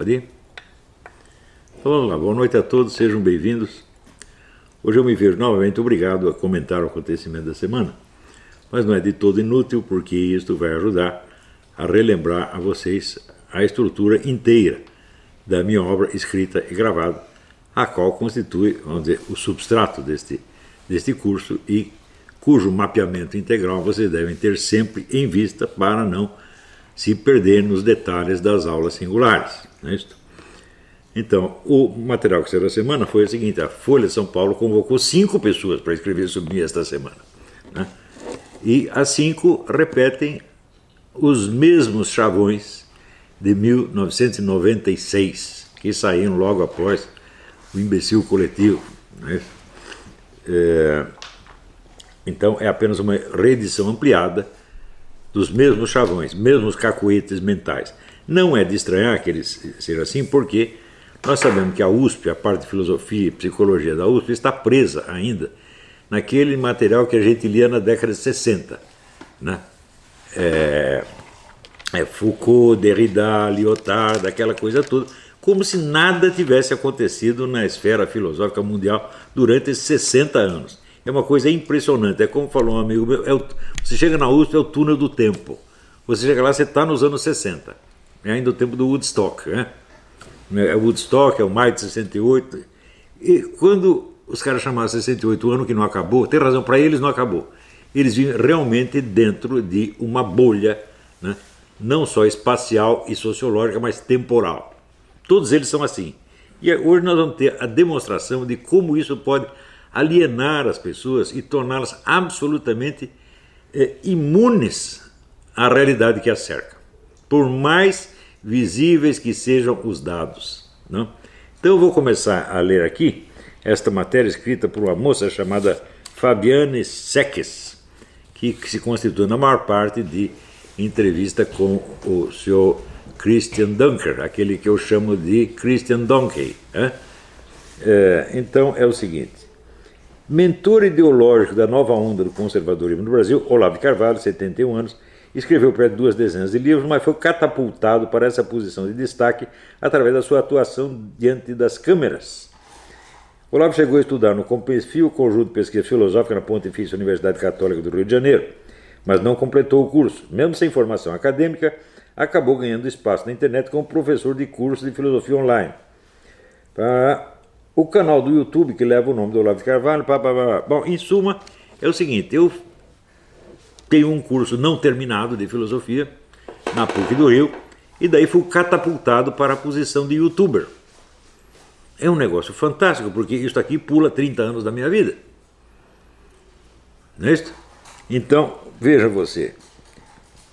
Pode ir? Então vamos lá, boa noite a todos, sejam bem-vindos. Hoje eu me vejo novamente obrigado a comentar o acontecimento da semana, mas não é de todo inútil, porque isto vai ajudar a relembrar a vocês a estrutura inteira da minha obra escrita e gravada, a qual constitui, vamos dizer, o substrato deste, deste curso e cujo mapeamento integral vocês devem ter sempre em vista para não se perder nos detalhes das aulas singulares. Não é isso? Então, o material que saiu da semana foi o seguinte: a Folha de São Paulo convocou cinco pessoas para escrever sobre mim esta semana. Né? E as cinco repetem os mesmos chavões de 1996, que saíram logo após o imbecil coletivo. Né? É, então, é apenas uma reedição ampliada dos mesmos chavões, mesmos cacuetes mentais. Não é de estranhar que eles sejam assim, porque nós sabemos que a USP, a parte de filosofia e psicologia da USP, está presa ainda naquele material que a gente lia na década de 60. Né? É, é Foucault, Derrida, Lyotard, aquela coisa toda, como se nada tivesse acontecido na esfera filosófica mundial durante esses 60 anos. É uma coisa impressionante. É como falou um amigo meu: é o, você chega na USP, é o túnel do tempo. Você chega lá, você está nos anos 60. É ainda o tempo do Woodstock. Né? É o Woodstock, é o maio de 68. E quando os caras chamaram 68 o ano que não acabou, tem razão, para eles não acabou. Eles vivem realmente dentro de uma bolha, né? não só espacial e sociológica, mas temporal. Todos eles são assim. E hoje nós vamos ter a demonstração de como isso pode alienar as pessoas e torná-las absolutamente é, imunes à realidade que as cerca, por mais visíveis que sejam os dados. Não? Então eu vou começar a ler aqui esta matéria escrita por uma moça chamada Fabiane Seques, que, se constitui na maior parte de entrevista com o senhor Christian Dunker, aquele que eu chamo de Christian Donkey. Né? É, então é o seguinte: mentor ideológico da nova onda do conservadorismo no Brasil, Olavo Carvalho, 71 anos, escreveu perto de duas dezenas de livros, mas foi catapultado para essa posição de destaque através da sua atuação diante das câmeras. Olavo chegou a estudar no Compensfio, conjunto de pesquisa filosófica na Pontifícia Universidade Católica do Rio de Janeiro, mas não completou o curso. Mesmo sem formação acadêmica, acabou ganhando espaço na internet como professor de curso de filosofia online. O canal do YouTube que leva o nome do Olavo de Carvalho. Bom, em suma, é o seguinte: eu tenho um curso não terminado de filosofia na PUC do Rio e daí fui catapultado para a posição de youtuber. É um negócio fantástico, porque isso aqui pula 30 anos da minha vida. Não é? Então, veja você.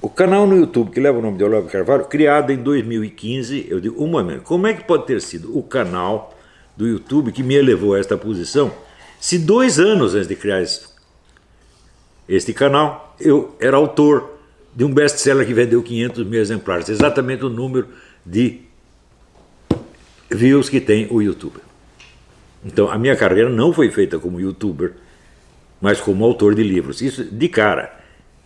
O canal no YouTube que leva o nome de Olavo Carvalho, criado em 2015, eu digo, um momento, como é que pode ter sido o canal do YouTube que me elevou a esta posição, se dois anos antes de criar este, este canal, eu era autor de um best-seller que vendeu 500 mil exemplares, exatamente o número de views que tem o YouTube. Então, a minha carreira não foi feita como youtuber, mas como autor de livros. Isso de cara.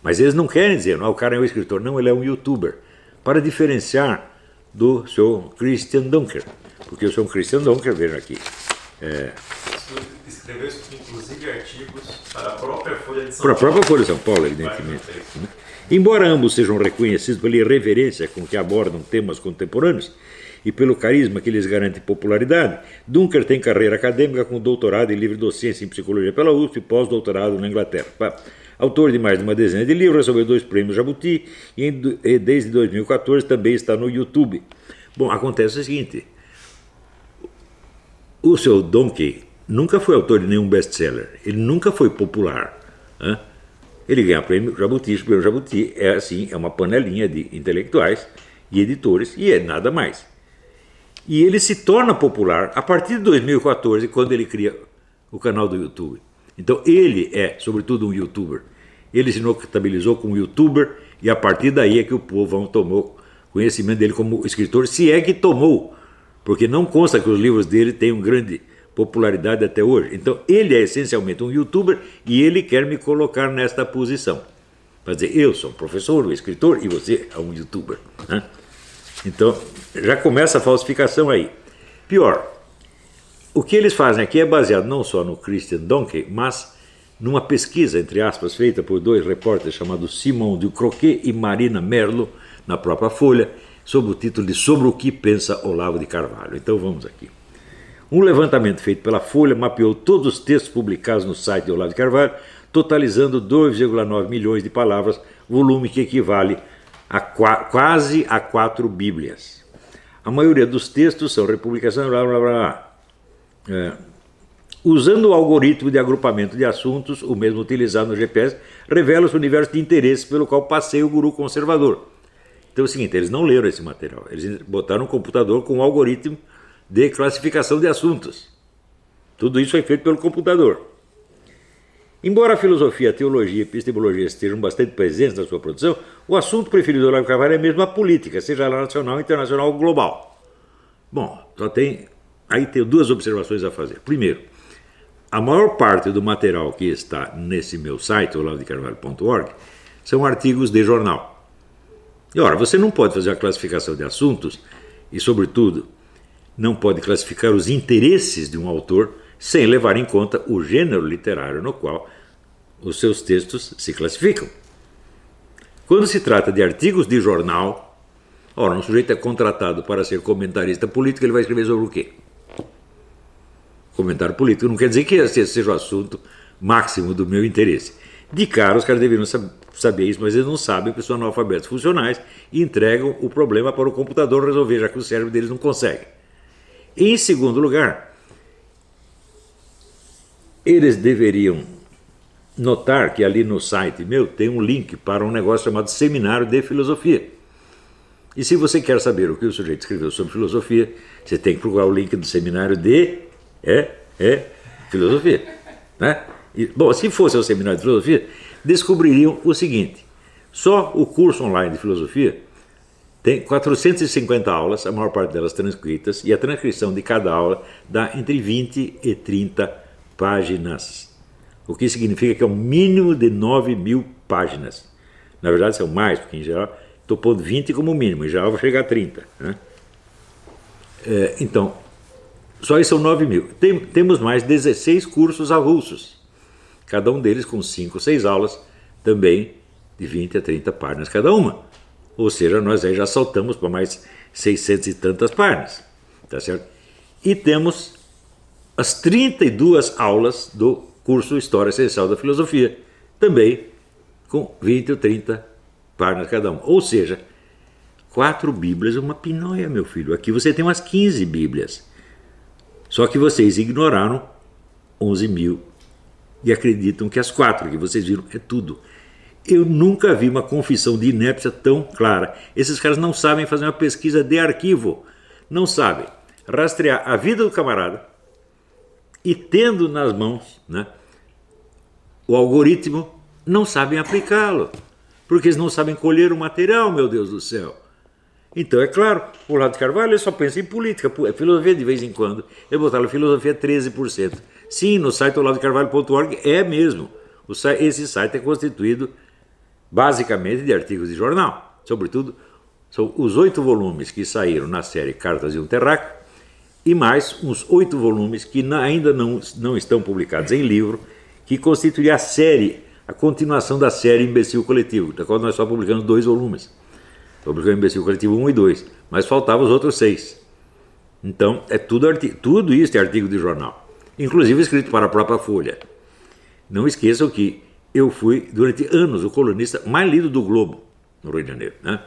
Mas eles não querem dizer, não, o cara é um escritor. Não, ele é um youtuber. Para diferenciar do seu Christian Dunker. Porque sou um Christian Dunker, vejam aqui. É... Escreveu inclusive artigos para a própria Folha de São para Paulo. a própria Folha de São Paulo, evidentemente. Né? Embora ambos sejam reconhecidos pela irreverência com que abordam temas contemporâneos e pelo carisma que lhes garante popularidade, Dunker tem carreira acadêmica com doutorado em livre docência em psicologia pela USP e pós-doutorado na Inglaterra. Autor de mais de uma dezena de livros, recebeu dois prêmios Jabuti e desde 2014 também está no YouTube. Bom, acontece o seguinte: o seu Donkey nunca foi autor de nenhum best-seller, ele nunca foi popular. Né? Ele ganha prêmio Jabuti, o prêmio Jabuti é assim, é uma panelinha de intelectuais e editores e é nada mais. E ele se torna popular a partir de 2014, quando ele cria o canal do YouTube. Então ele é, sobretudo, um youtuber. Ele se notabilizou como youtuber e a partir daí é que o povo tomou conhecimento dele como escritor, se é que tomou, porque não consta que os livros dele tenham grande popularidade até hoje. Então ele é essencialmente um youtuber e ele quer me colocar nesta posição. Para dizer, eu sou um professor, um escritor e você é um youtuber. Né? Então, já começa a falsificação aí. Pior, o que eles fazem aqui é baseado não só no Christian Donkey, mas numa pesquisa, entre aspas, feita por dois repórteres chamados Simon Ducroquet e Marina Merlo, na própria Folha, sob o título de Sobre o que pensa Olavo de Carvalho. Então vamos aqui. Um levantamento feito pela Folha mapeou todos os textos publicados no site de Olavo Carvalho, totalizando 2,9 milhões de palavras, volume que equivale a quase a quatro Bíblias. A maioria dos textos são republicações, blá blá blá. É. Usando o algoritmo de agrupamento de assuntos, o mesmo utilizado no GPS, revela-se o universo de interesses pelo qual passeia o guru conservador. Então é o seguinte, eles não leram esse material, eles botaram um computador com um algoritmo de classificação de assuntos. Tudo isso foi feito pelo computador. Embora a filosofia, a teologia e a epistemologia estejam bastante presentes na sua produção, o assunto preferido do Olavo Carvalho é mesmo a política, seja ela nacional, internacional ou global. Bom, só tem. Aí tenho duas observações a fazer. Primeiro, a maior parte do material que está nesse meu site, olavodecarvalho.org, são artigos de jornal. E ora, você não pode fazer a classificação de assuntos e, sobretudo, não pode classificar os interesses de um autor sem levar em conta o gênero literário no qual os seus textos se classificam. Quando se trata de artigos de jornal, ora, um sujeito é contratado para ser comentarista político, ele vai escrever sobre o quê? Comentário político não quer dizer que esse seja o assunto máximo do meu interesse. De cara, os caras deveriam saber isso, mas eles não sabem, porque são analfabetos funcionais e entregam o problema para o computador resolver, já que o cérebro deles não consegue. Em segundo lugar, eles deveriam notar que ali no site meu tem um link para um negócio chamado Seminário de Filosofia. E se você quer saber o que o sujeito escreveu sobre filosofia, você tem que procurar o link do seminário de é, é filosofia. Né? E, bom, se fosse o seminário de filosofia, descobririam o seguinte: só o curso online de filosofia tem 450 aulas, a maior parte delas transcritas, e a transcrição de cada aula dá entre 20 e 30 páginas. O que significa que é um mínimo de 9 mil páginas. Na verdade, são mais, porque em geral estou pondo 20 como mínimo, em geral vou chegar a 30. Né? É, então, só isso são 9 mil. Tem, temos mais 16 cursos avulsos, cada um deles com 5 ou 6 aulas, também de 20 a 30 páginas cada uma. Ou seja, nós aí já saltamos para mais 600 e tantas páginas. Tá certo? E temos as 32 aulas do curso História Essencial da Filosofia, também com 20 ou 30 páginas cada uma. Ou seja, quatro Bíblias, uma pinóia, meu filho. Aqui você tem umas 15 Bíblias. Só que vocês ignoraram 11 mil e acreditam que as quatro que vocês viram é tudo. Eu nunca vi uma confissão de inépcia tão clara. Esses caras não sabem fazer uma pesquisa de arquivo, não sabem rastrear a vida do camarada e tendo nas mãos né, o algoritmo, não sabem aplicá-lo, porque eles não sabem colher o material, meu Deus do céu. Então, é claro, o Olavo de Carvalho só pensa em política, é filosofia de vez em quando. Ele botaram filosofia 13%. Sim, no site olavodecarvalho.org é mesmo. Esse site é constituído basicamente de artigos de jornal. Sobretudo, são os oito volumes que saíram na série Cartas de um Terráqueo e mais uns oito volumes que ainda não, não estão publicados em livro, que constituiria a série, a continuação da série Imbecil Coletivo, da qual nós só publicamos dois volumes. Publicamos Imbecil Coletivo 1 e 2, mas faltavam os outros seis. Então, é tudo, tudo isso é artigo de jornal, inclusive escrito para a própria Folha. Não esqueçam que eu fui, durante anos, o colunista mais lido do Globo, no Rio de Janeiro. Né?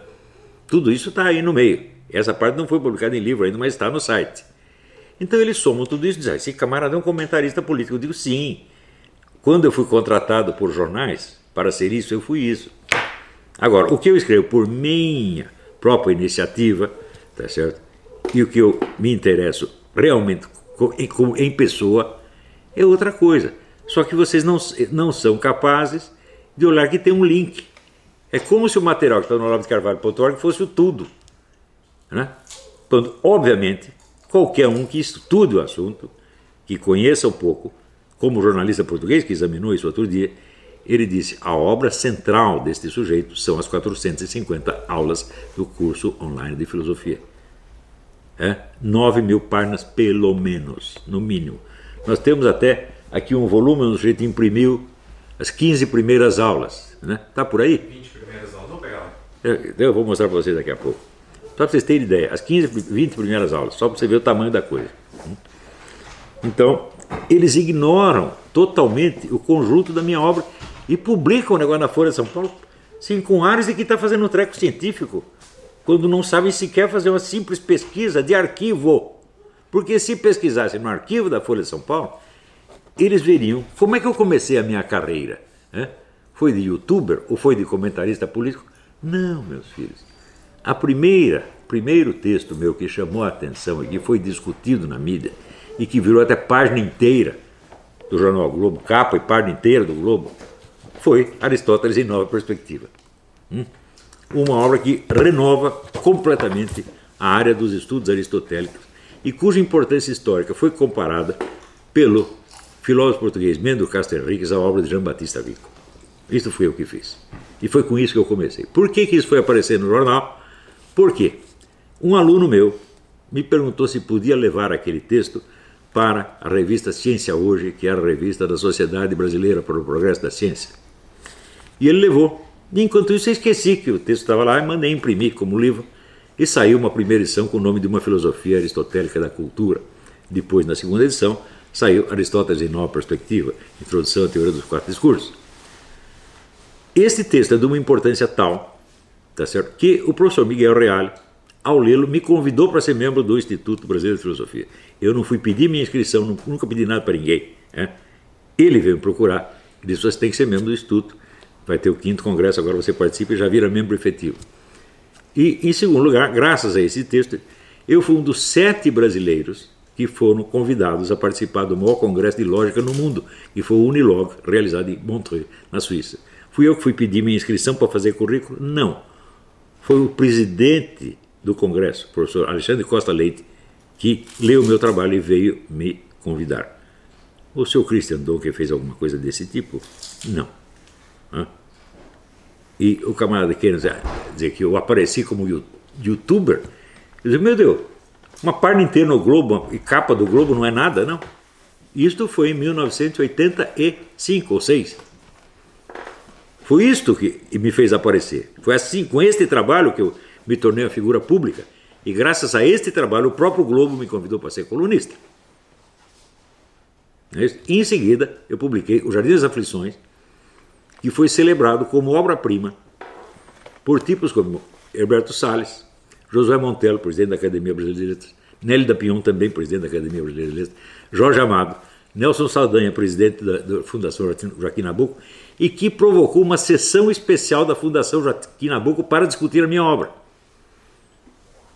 Tudo isso está aí no meio. Essa parte não foi publicada em livro ainda, mas está no site. Então eles somam tudo isso e dizem: ah, esse camarada é um comentarista político. Eu digo: sim. Quando eu fui contratado por jornais para ser isso, eu fui isso. Agora, o que eu escrevo por minha própria iniciativa, tá certo? E o que eu me interesso realmente em, em pessoa é outra coisa. Só que vocês não, não são capazes de olhar que tem um link. É como se o material que está no Carvalho.org fosse o tudo. Né? Quando, obviamente, qualquer um que estude o assunto, que conheça um pouco, como jornalista português que examinou isso outro dia, ele disse: a obra central deste sujeito são as 450 aulas do curso online de filosofia. É? 9 mil páginas, pelo menos, no mínimo. Nós temos até aqui um volume onde o sujeito imprimiu as 15 primeiras aulas. Né? Tá por aí? 20 primeiras aulas, vamos pegar lá. Eu, eu vou mostrar para vocês daqui a pouco. Só para vocês terem ideia, as 15, 20 primeiras aulas, só para você ver o tamanho da coisa. Então, eles ignoram totalmente o conjunto da minha obra e publicam o negócio na Folha de São Paulo, sim, com ares de que está fazendo um treco científico, quando não sabem sequer fazer uma simples pesquisa de arquivo. Porque se pesquisassem no arquivo da Folha de São Paulo, eles veriam como é que eu comecei a minha carreira. Né? Foi de youtuber ou foi de comentarista político? Não, meus filhos. A primeira, primeiro texto meu que chamou a atenção e que foi discutido na mídia e que virou até página inteira do jornal Globo, capa e página inteira do Globo, foi Aristóteles em Nova Perspectiva. Hum? Uma obra que renova completamente a área dos estudos aristotélicos e cuja importância histórica foi comparada pelo filósofo português Mendo Castro Henriques à obra de Jean Batista Vico. Isso fui eu que fiz. E foi com isso que eu comecei. Por que, que isso foi aparecer no jornal? Porque um aluno meu me perguntou se podia levar aquele texto para a revista Ciência Hoje, que é a revista da Sociedade Brasileira para o Progresso da Ciência. E ele levou. E enquanto isso, eu esqueci que o texto estava lá e mandei imprimir como livro. E saiu uma primeira edição com o nome de uma filosofia aristotélica da cultura. Depois, na segunda edição, saiu Aristóteles em Nova Perspectiva, Introdução à Teoria dos Quatro Discursos. Este texto é de uma importância tal, tá certo, que o professor Miguel Reale, ao lê-lo, me convidou para ser membro do Instituto Brasileiro de Filosofia. Eu não fui pedir minha inscrição, nunca pedi nada para ninguém. Né? Ele veio me procurar e disse: você tem que ser membro do Instituto. Vai ter o quinto congresso, agora você participa e já vira membro efetivo. E, em segundo lugar, graças a esse texto, eu fui um dos sete brasileiros que foram convidados a participar do maior congresso de lógica no mundo, que foi o Unilog, realizado em Montreux, na Suíça. Fui eu que fui pedir minha inscrição para fazer currículo? Não. Foi o presidente do congresso, o professor Alexandre Costa Leite, que leu o meu trabalho e veio me convidar. O seu Christian Donker fez alguma coisa desse tipo? Não. Hã? E o camarada quer dizer que eu apareci como youtuber. Eu disse, meu Deus, uma página inteira no Globo e capa do Globo não é nada, não. Isto foi em 1985 ou 6. Foi isto que me fez aparecer. Foi assim, com este trabalho que eu me tornei uma figura pública. E graças a este trabalho, o próprio Globo me convidou para ser colunista. E é em seguida, eu publiquei O Jardim das Aflições, que foi celebrado como obra-prima por tipos como Herberto Salles, Josué Montello, presidente da Academia Brasileira de Letras, Nelly da Pion, também presidente da Academia Brasileira de Letras, Jorge Amado, Nelson Saldanha, presidente da, da Fundação Joaquim Nabuco, e que provocou uma sessão especial da Fundação Joaquim Nabuco para discutir a minha obra.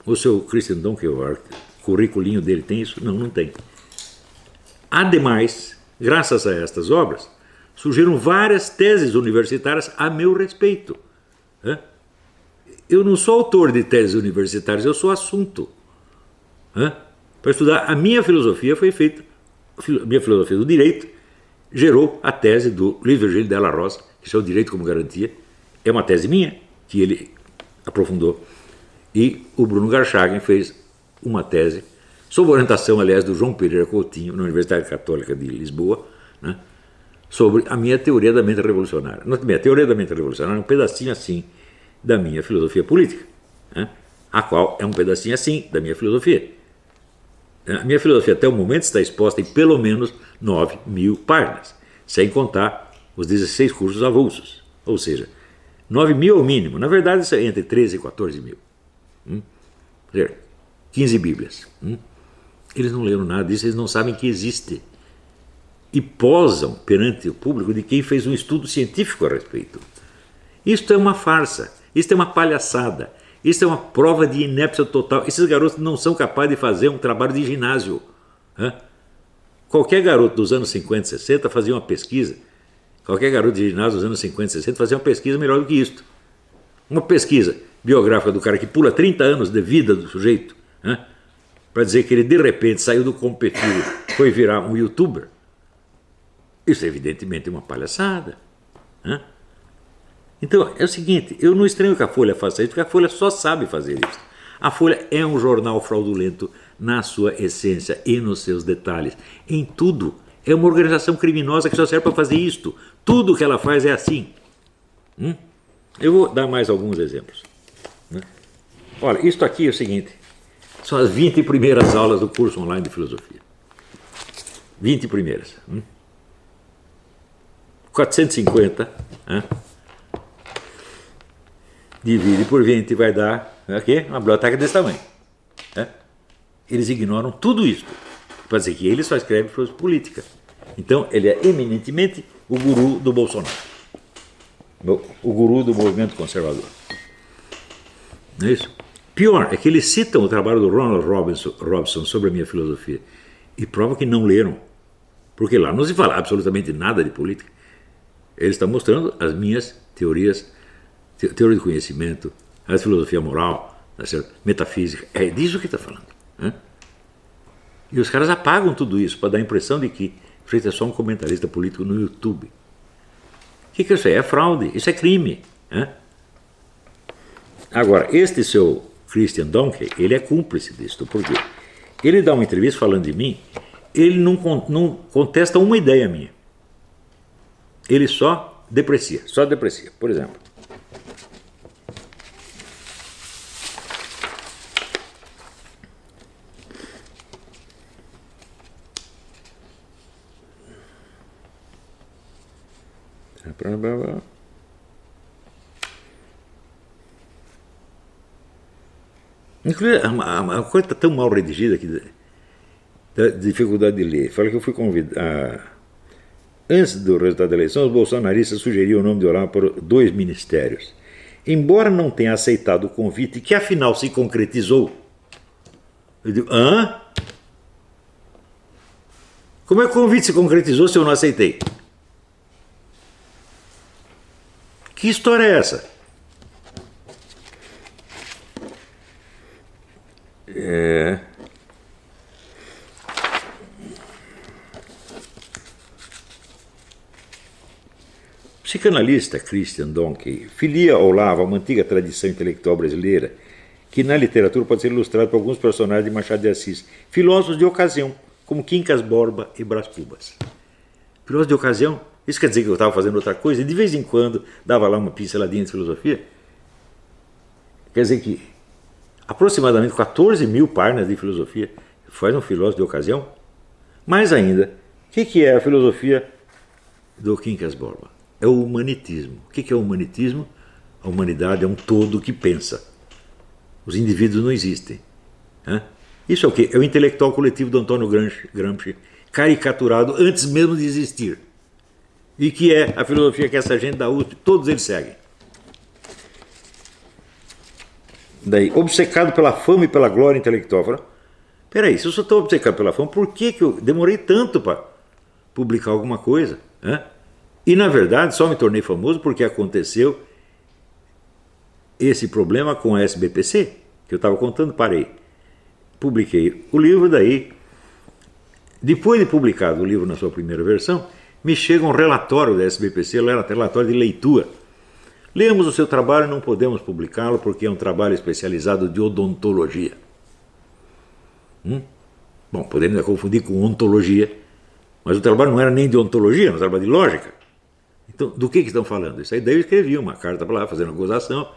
O seu Christian Donkevar, currículinho dele tem isso? Não, não tem. Ademais, graças a estas obras, surgiram várias teses universitárias a meu respeito. Eu não sou autor de teses universitárias, eu sou assunto. Para estudar a minha filosofia foi feita, a minha filosofia do direito gerou a tese do Luiz Virgílio Della Rosa, que é o direito como garantia. É uma tese minha, que ele aprofundou. E o Bruno Garchagen fez uma tese, sob orientação, aliás, do João Pereira Coutinho, na Universidade Católica de Lisboa, né, sobre a minha teoria da mente revolucionária. A minha teoria da mente revolucionária é um pedacinho assim da minha filosofia política, né, a qual é um pedacinho assim da minha filosofia. A minha filosofia até o momento está exposta em pelo menos 9 mil páginas, sem contar os 16 cursos avulsos. Ou seja, 9 mil é o mínimo. Na verdade, isso é entre 13 e 14 mil. Hum? 15 Bíblias. Hum? Eles não leram nada disso, eles não sabem que existe. E posam perante o público de quem fez um estudo científico a respeito. Isto é uma farsa, isto é uma palhaçada, isto é uma prova de inépcia total. Esses garotos não são capazes de fazer um trabalho de ginásio. Hã? Qualquer garoto dos anos 50, 60 fazia uma pesquisa. Qualquer garoto de ginásio dos anos 50, 60 fazia uma pesquisa melhor do que isto. Uma pesquisa biográfica do cara que pula 30 anos de vida do sujeito, para dizer que ele de repente saiu do competitivo, foi virar um youtuber. Isso é evidentemente uma palhaçada. Né? Então é o seguinte: eu não estranho que a Folha faça isso, porque a Folha só sabe fazer isso. A Folha é um jornal fraudulento na sua essência e nos seus detalhes, em tudo. É uma organização criminosa que só serve para fazer isto. Tudo que ela faz é assim. Hum? Eu vou dar mais alguns exemplos. Né? Olha, isto aqui é o seguinte: são as 20 primeiras aulas do curso online de filosofia. 20 primeiras. Hum? 450. Né? Divide por 20 vai dar aqui, uma biblioteca desse tamanho. Né? Eles ignoram tudo isso. Para dizer que ele só escreve política. Então, ele é eminentemente o guru do Bolsonaro. O guru do movimento conservador. Não é isso? Pior é que eles citam o trabalho do Ronald Robinson, Robson sobre a minha filosofia e provam que não leram. Porque lá não se fala absolutamente nada de política. Ele está mostrando as minhas teorias, teoria do conhecimento, a filosofia moral, tá metafísica. É disso que está falando. Né? E os caras apagam tudo isso para dar a impressão de que Freire é só um comentarista político no YouTube. O que, que é isso aí? É fraude, isso é crime. Né? Agora, este seu Christian Donkey, ele é cúmplice disso, porque ele dá uma entrevista falando de mim, ele não, não contesta uma ideia minha. Ele só deprecia, só deprecia. Por exemplo, Inclusive, a, a coisa está tão mal redigida que da dificuldade de ler. Fala que eu fui convidado. Antes do resultado da eleição, os bolsonaristas sugeriram o nome de Olavo para dois ministérios. Embora não tenha aceitado o convite, que afinal se concretizou, eu digo, hã? Como é que o convite se concretizou se eu não aceitei? Que história é essa? É. psicanalista Christian Donkey filia ao Olavo uma antiga tradição intelectual brasileira que na literatura pode ser ilustrada por alguns personagens de Machado de Assis, filósofos de ocasião, como Quincas Borba e Brás Cubas. Filósofos de ocasião, isso quer dizer que eu estava fazendo outra coisa e de vez em quando dava lá uma pinceladinha de filosofia? Quer dizer que aproximadamente 14 mil páginas de filosofia faz um filósofo de ocasião? Mais ainda, o que, que é a filosofia do Quincas Borba? é o humanitismo. O que é o humanitismo? A humanidade é um todo que pensa. Os indivíduos não existem. Isso é o quê? É o intelectual coletivo do Antônio Gramsci, caricaturado antes mesmo de existir. E que é a filosofia que essa gente da USP, todos eles seguem. Daí, obcecado pela fama e pela glória intelectual. Fala, peraí, se eu só estou obcecado pela fama, por que, que eu demorei tanto para publicar alguma coisa? E na verdade só me tornei famoso porque aconteceu esse problema com a SBPC, que eu estava contando, parei. Publiquei o livro, daí, depois de publicado o livro na sua primeira versão, me chega um relatório da SBPC, relatório de leitura. Lemos o seu trabalho e não podemos publicá-lo porque é um trabalho especializado de odontologia. Hum? Bom, podemos confundir com ontologia, mas o trabalho não era nem de ontologia, era um trabalho de lógica. Então, do que, que estão falando? Isso aí daí eu escrevi uma carta para lá, fazendo acusação.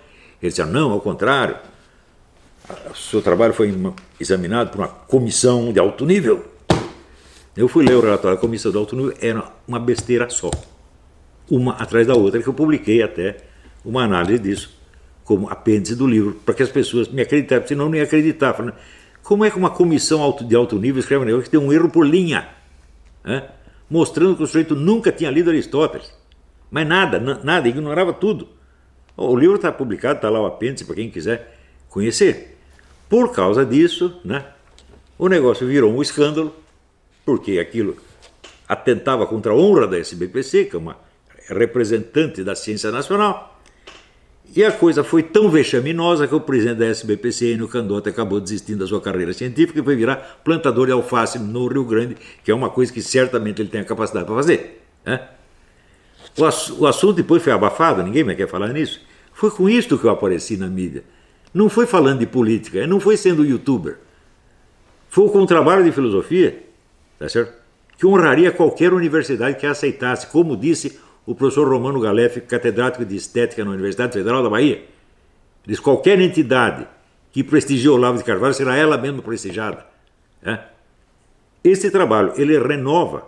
Eles disseram, não, ao contrário, o seu trabalho foi examinado por uma comissão de alto nível. Eu fui ler o relatório da comissão de alto nível, era uma besteira só. Uma atrás da outra, que eu publiquei até uma análise disso, como apêndice do livro, para que as pessoas me acreditassem, senão não ia acreditar. Falando, como é que uma comissão de alto nível escreve um negócio que tem um erro por linha? Né? Mostrando que o sujeito nunca tinha lido Aristóteles. Mas nada, nada, ignorava tudo. O livro está publicado, está lá o apêndice para quem quiser conhecer. Por causa disso, né, o negócio virou um escândalo, porque aquilo atentava contra a honra da SBPC, que é uma representante da ciência nacional. E a coisa foi tão vexaminosa que o presidente da SBPC, no Candote, acabou desistindo da sua carreira científica e foi virar plantador de alface no Rio Grande, que é uma coisa que certamente ele tem a capacidade para fazer. Né? O, ass o assunto depois foi abafado, ninguém mais quer falar nisso. Foi com isto que eu apareci na mídia. Não foi falando de política, não foi sendo youtuber. Foi com um trabalho de filosofia, tá certo? Que honraria qualquer universidade que aceitasse, como disse o professor Romano Galef, catedrático de estética na Universidade Federal da Bahia. Diz qualquer entidade que prestigie Olavo de Carvalho será ela mesma prestigiada. É? Esse trabalho ele renova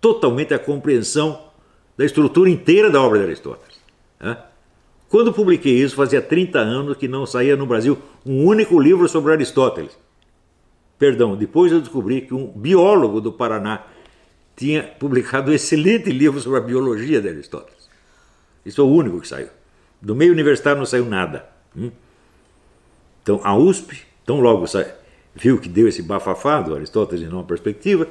totalmente a compreensão da estrutura inteira da obra de Aristóteles. É? Quando publiquei isso, fazia 30 anos que não saía no Brasil um único livro sobre Aristóteles. Perdão, depois eu descobri que um biólogo do Paraná tinha publicado um excelente livro sobre a biologia de Aristóteles. Isso é o único que saiu. Do meio universitário não saiu nada. Hum? Então a USP, tão logo saiu, viu que deu esse bafafado, Aristóteles em uma perspectiva,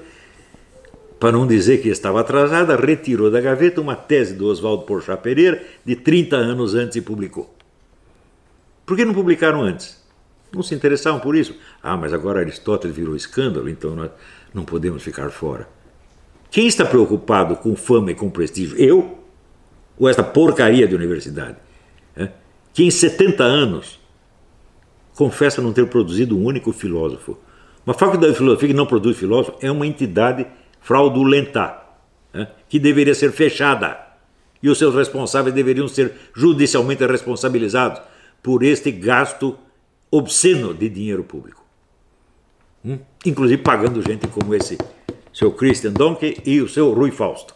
para não dizer que estava atrasada, retirou da gaveta uma tese do Oswaldo Porchat Pereira de 30 anos antes e publicou. Por que não publicaram antes? Não se interessavam por isso. Ah, mas agora Aristóteles virou escândalo, então nós não podemos ficar fora. Quem está preocupado com fama e com prestígio? Eu? Ou esta porcaria de universidade? É? Que em 70 anos confessa não ter produzido um único filósofo. Uma faculdade de filosofia que não produz filósofo é uma entidade fraudulenta, né, que deveria ser fechada. E os seus responsáveis deveriam ser judicialmente responsabilizados por este gasto obsceno de dinheiro público. Hum? Inclusive pagando gente como esse seu Christian Donkey e o seu Rui Fausto.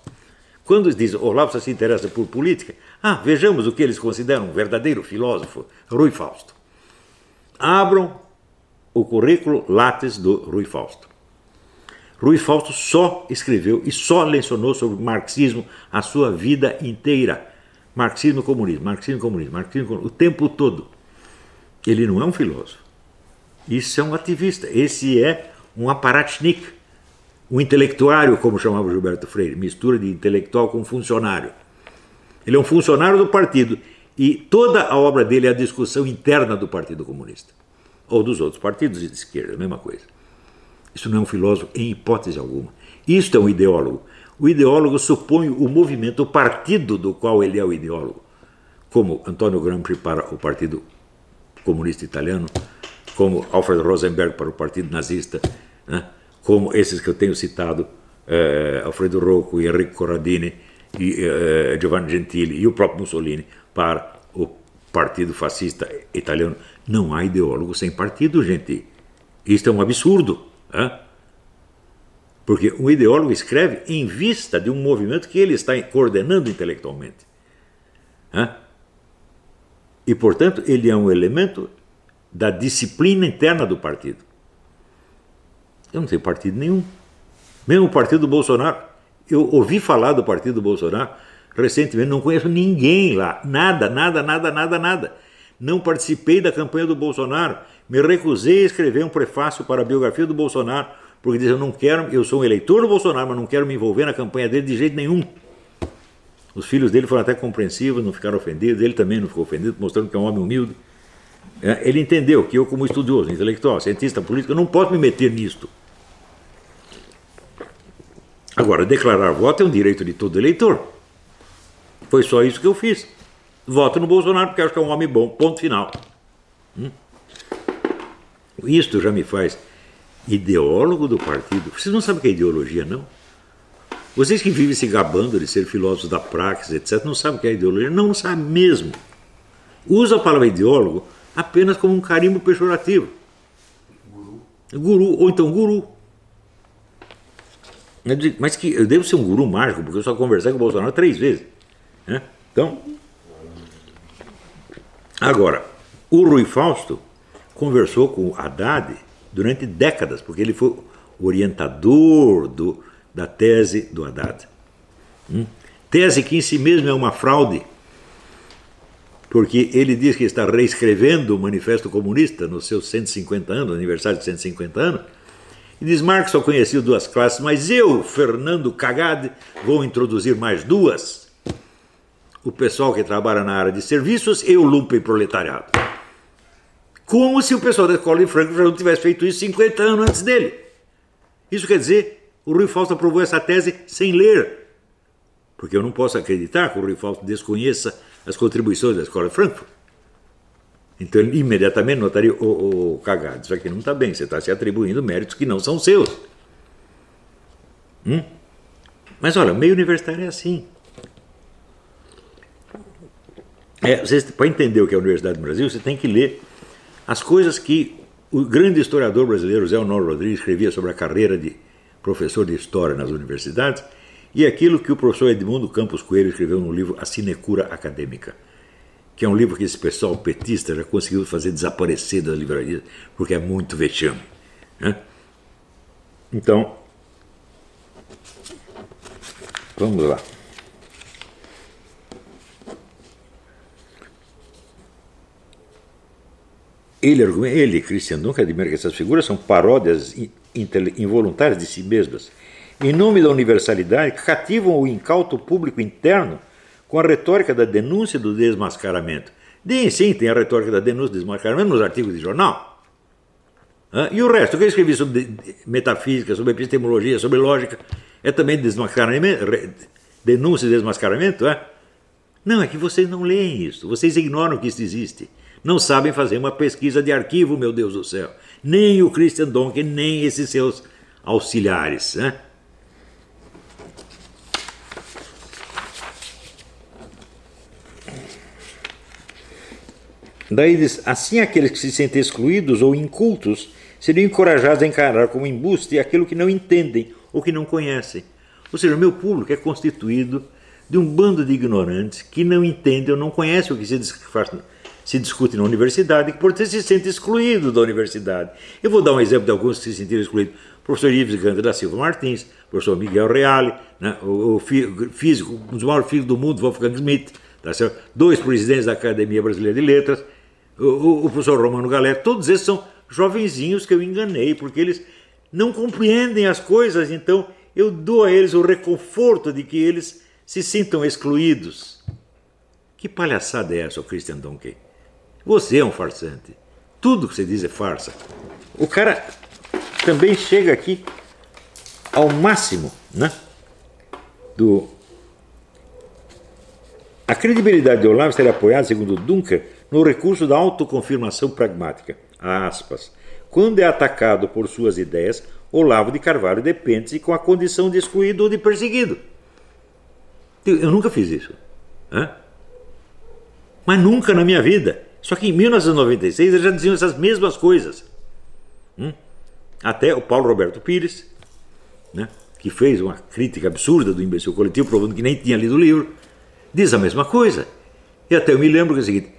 Quando diz Olavo se interessa por política, ah, vejamos o que eles consideram um verdadeiro filósofo, Rui Fausto. Abram o currículo Lattes do Rui Fausto. Rui Fausto só escreveu e só lecionou sobre marxismo a sua vida inteira. Marxismo, comunismo, marxismo, comunismo, marxismo, comunismo, o tempo todo. Ele não é um filósofo. Isso é um ativista. Esse é um aparatnik, um intelectuário, como chamava Gilberto Freire, mistura de intelectual com funcionário. Ele é um funcionário do partido e toda a obra dele é a discussão interna do Partido Comunista ou dos outros partidos de esquerda, a mesma coisa. Isso não é um filósofo em hipótese alguma. Isto é um ideólogo. O ideólogo supõe o movimento, o partido do qual ele é o ideólogo. Como Antonio Gramsci para o Partido Comunista Italiano, como Alfred Rosenberg para o Partido Nazista, né? como esses que eu tenho citado, eh, Alfredo Rocco, Enrico Corradini, e, eh, Giovanni Gentili e o próprio Mussolini para o Partido Fascista Italiano. Não há ideólogo sem partido, gente. Isto é um absurdo. Porque um ideólogo escreve em vista de um movimento que ele está coordenando intelectualmente. E, portanto, ele é um elemento da disciplina interna do partido. Eu não tenho partido nenhum. Mesmo o partido do Bolsonaro. Eu ouvi falar do partido do Bolsonaro recentemente, não conheço ninguém lá. Nada, nada, nada, nada, nada. Não participei da campanha do Bolsonaro me recusei a escrever um prefácio para a biografia do Bolsonaro, porque diz, eu não quero, eu sou um eleitor do Bolsonaro, mas não quero me envolver na campanha dele de jeito nenhum. Os filhos dele foram até compreensivos, não ficaram ofendidos, ele também não ficou ofendido, mostrando que é um homem humilde. É, ele entendeu que eu, como estudioso, intelectual, cientista político, não posso me meter nisto. Agora, declarar voto é um direito de todo eleitor. Foi só isso que eu fiz. Voto no Bolsonaro porque acho que é um homem bom. Ponto final. Hum? Isto já me faz ideólogo do partido. Vocês não sabem o que é ideologia, não? Vocês que vivem se gabando de ser filósofos da praxis, etc., não sabem o que é ideologia? Não, não sabem mesmo. Usa a palavra ideólogo apenas como um carimbo pejorativo. Guru. Guru, ou então guru. Mas que eu devo ser um guru mágico, porque eu só conversei com o Bolsonaro três vezes. Né? Então, agora, o Rui Fausto conversou com Haddad durante décadas, porque ele foi orientador do, da tese do Haddad. Hum? Tese que em si mesmo é uma fraude, porque ele diz que está reescrevendo o Manifesto Comunista nos seus 150 anos, aniversário de 150 anos, e diz: Marx só conhecia duas classes, mas eu, Fernando Cagade, vou introduzir mais duas. O pessoal que trabalha na área de serviços e o lumpen proletariado. Como se o pessoal da escola de Frankfurt não tivesse feito isso 50 anos antes dele. Isso quer dizer, o Rui Fausto aprovou essa tese sem ler. Porque eu não posso acreditar que o Rui Fausto desconheça as contribuições da Escola de Frankfurt. Então ele imediatamente notaria, ô, oh, oh, cagado, isso aqui não está bem, você está se atribuindo méritos que não são seus. Hum? Mas olha, meio universitário é assim. É, Para entender o que é a Universidade do Brasil, você tem que ler as coisas que o grande historiador brasileiro Zé Honor Rodrigues escrevia sobre a carreira de professor de história nas universidades e aquilo que o professor Edmundo Campos Coelho escreveu no livro A Sinecura Acadêmica, que é um livro que esse pessoal petista já conseguiu fazer desaparecer das livrarias, porque é muito vexame. Né? Então, vamos lá. Ele, ele Christian Duncan, admira que essas figuras são paródias involuntárias de si mesmas. Em nome da universalidade, cativam o incauto público interno com a retórica da denúncia do desmascaramento. Sim, sim, tem a retórica da denúncia e desmascaramento nos artigos de jornal. E o resto, o que eu escrevi sobre metafísica, sobre epistemologia, sobre lógica, é também desmascaramento, denúncia e desmascaramento? É? Não, é que vocês não leem isso, vocês ignoram que isso existe não sabem fazer uma pesquisa de arquivo, meu Deus do céu. Nem o Christian Donk, nem esses seus auxiliares. Né? Daí diz, assim aqueles que se sentem excluídos ou incultos seriam encorajados a encarar como embuste aquilo que não entendem ou que não conhecem. Ou seja, o meu público é constituído de um bando de ignorantes que não entendem ou não conhecem o que se faz se discute na universidade, que portanto se sente excluído da universidade. Eu vou dar um exemplo de alguns que se sentiram excluídos. O professor Ives Ganda da Silva Martins, o professor Miguel Reale, né, o, o, físico, um dos maiores físicos do mundo, Wolfgang Schmidt, tá certo? dois presidentes da Academia Brasileira de Letras, o, o professor Romano Galé, todos esses são jovenzinhos que eu enganei, porque eles não compreendem as coisas, então eu dou a eles o reconforto de que eles se sintam excluídos. Que palhaçada é essa, o Christian Donkey? Você é um farsante. Tudo que você diz é farsa. O cara também chega aqui ao máximo, né? Do a credibilidade de Olavo será apoiada, segundo Dunker, no recurso da autoconfirmação pragmática. Aspas. Quando é atacado por suas ideias, Olavo de Carvalho depende-se com a condição de excluído ou de perseguido. Eu nunca fiz isso. Né? Mas nunca na minha vida. Só que em 1996 eles já diziam essas mesmas coisas. Hum? Até o Paulo Roberto Pires, né, que fez uma crítica absurda do imbecil coletivo, provando que nem tinha lido o livro, diz a mesma coisa. E até eu me lembro que é o seguinte: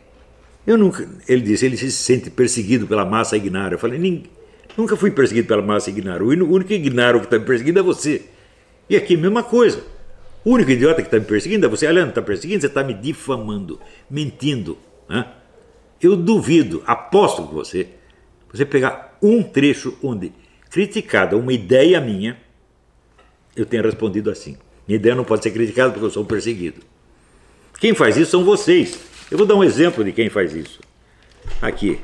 eu nunca, ele disse, ele se sente perseguido pela massa ignária. Eu falei, nunca fui perseguido pela massa ignária. O único ignário que está me perseguindo é você. E aqui a mesma coisa. O único idiota que está me perseguindo é você. Aliás, não está perseguindo, você está me difamando, mentindo. Né? Eu duvido, aposto com você, você pegar um trecho onde, criticada uma ideia minha, eu tenha respondido assim. Minha ideia não pode ser criticada porque eu sou um perseguido. Quem faz isso são vocês. Eu vou dar um exemplo de quem faz isso. Aqui.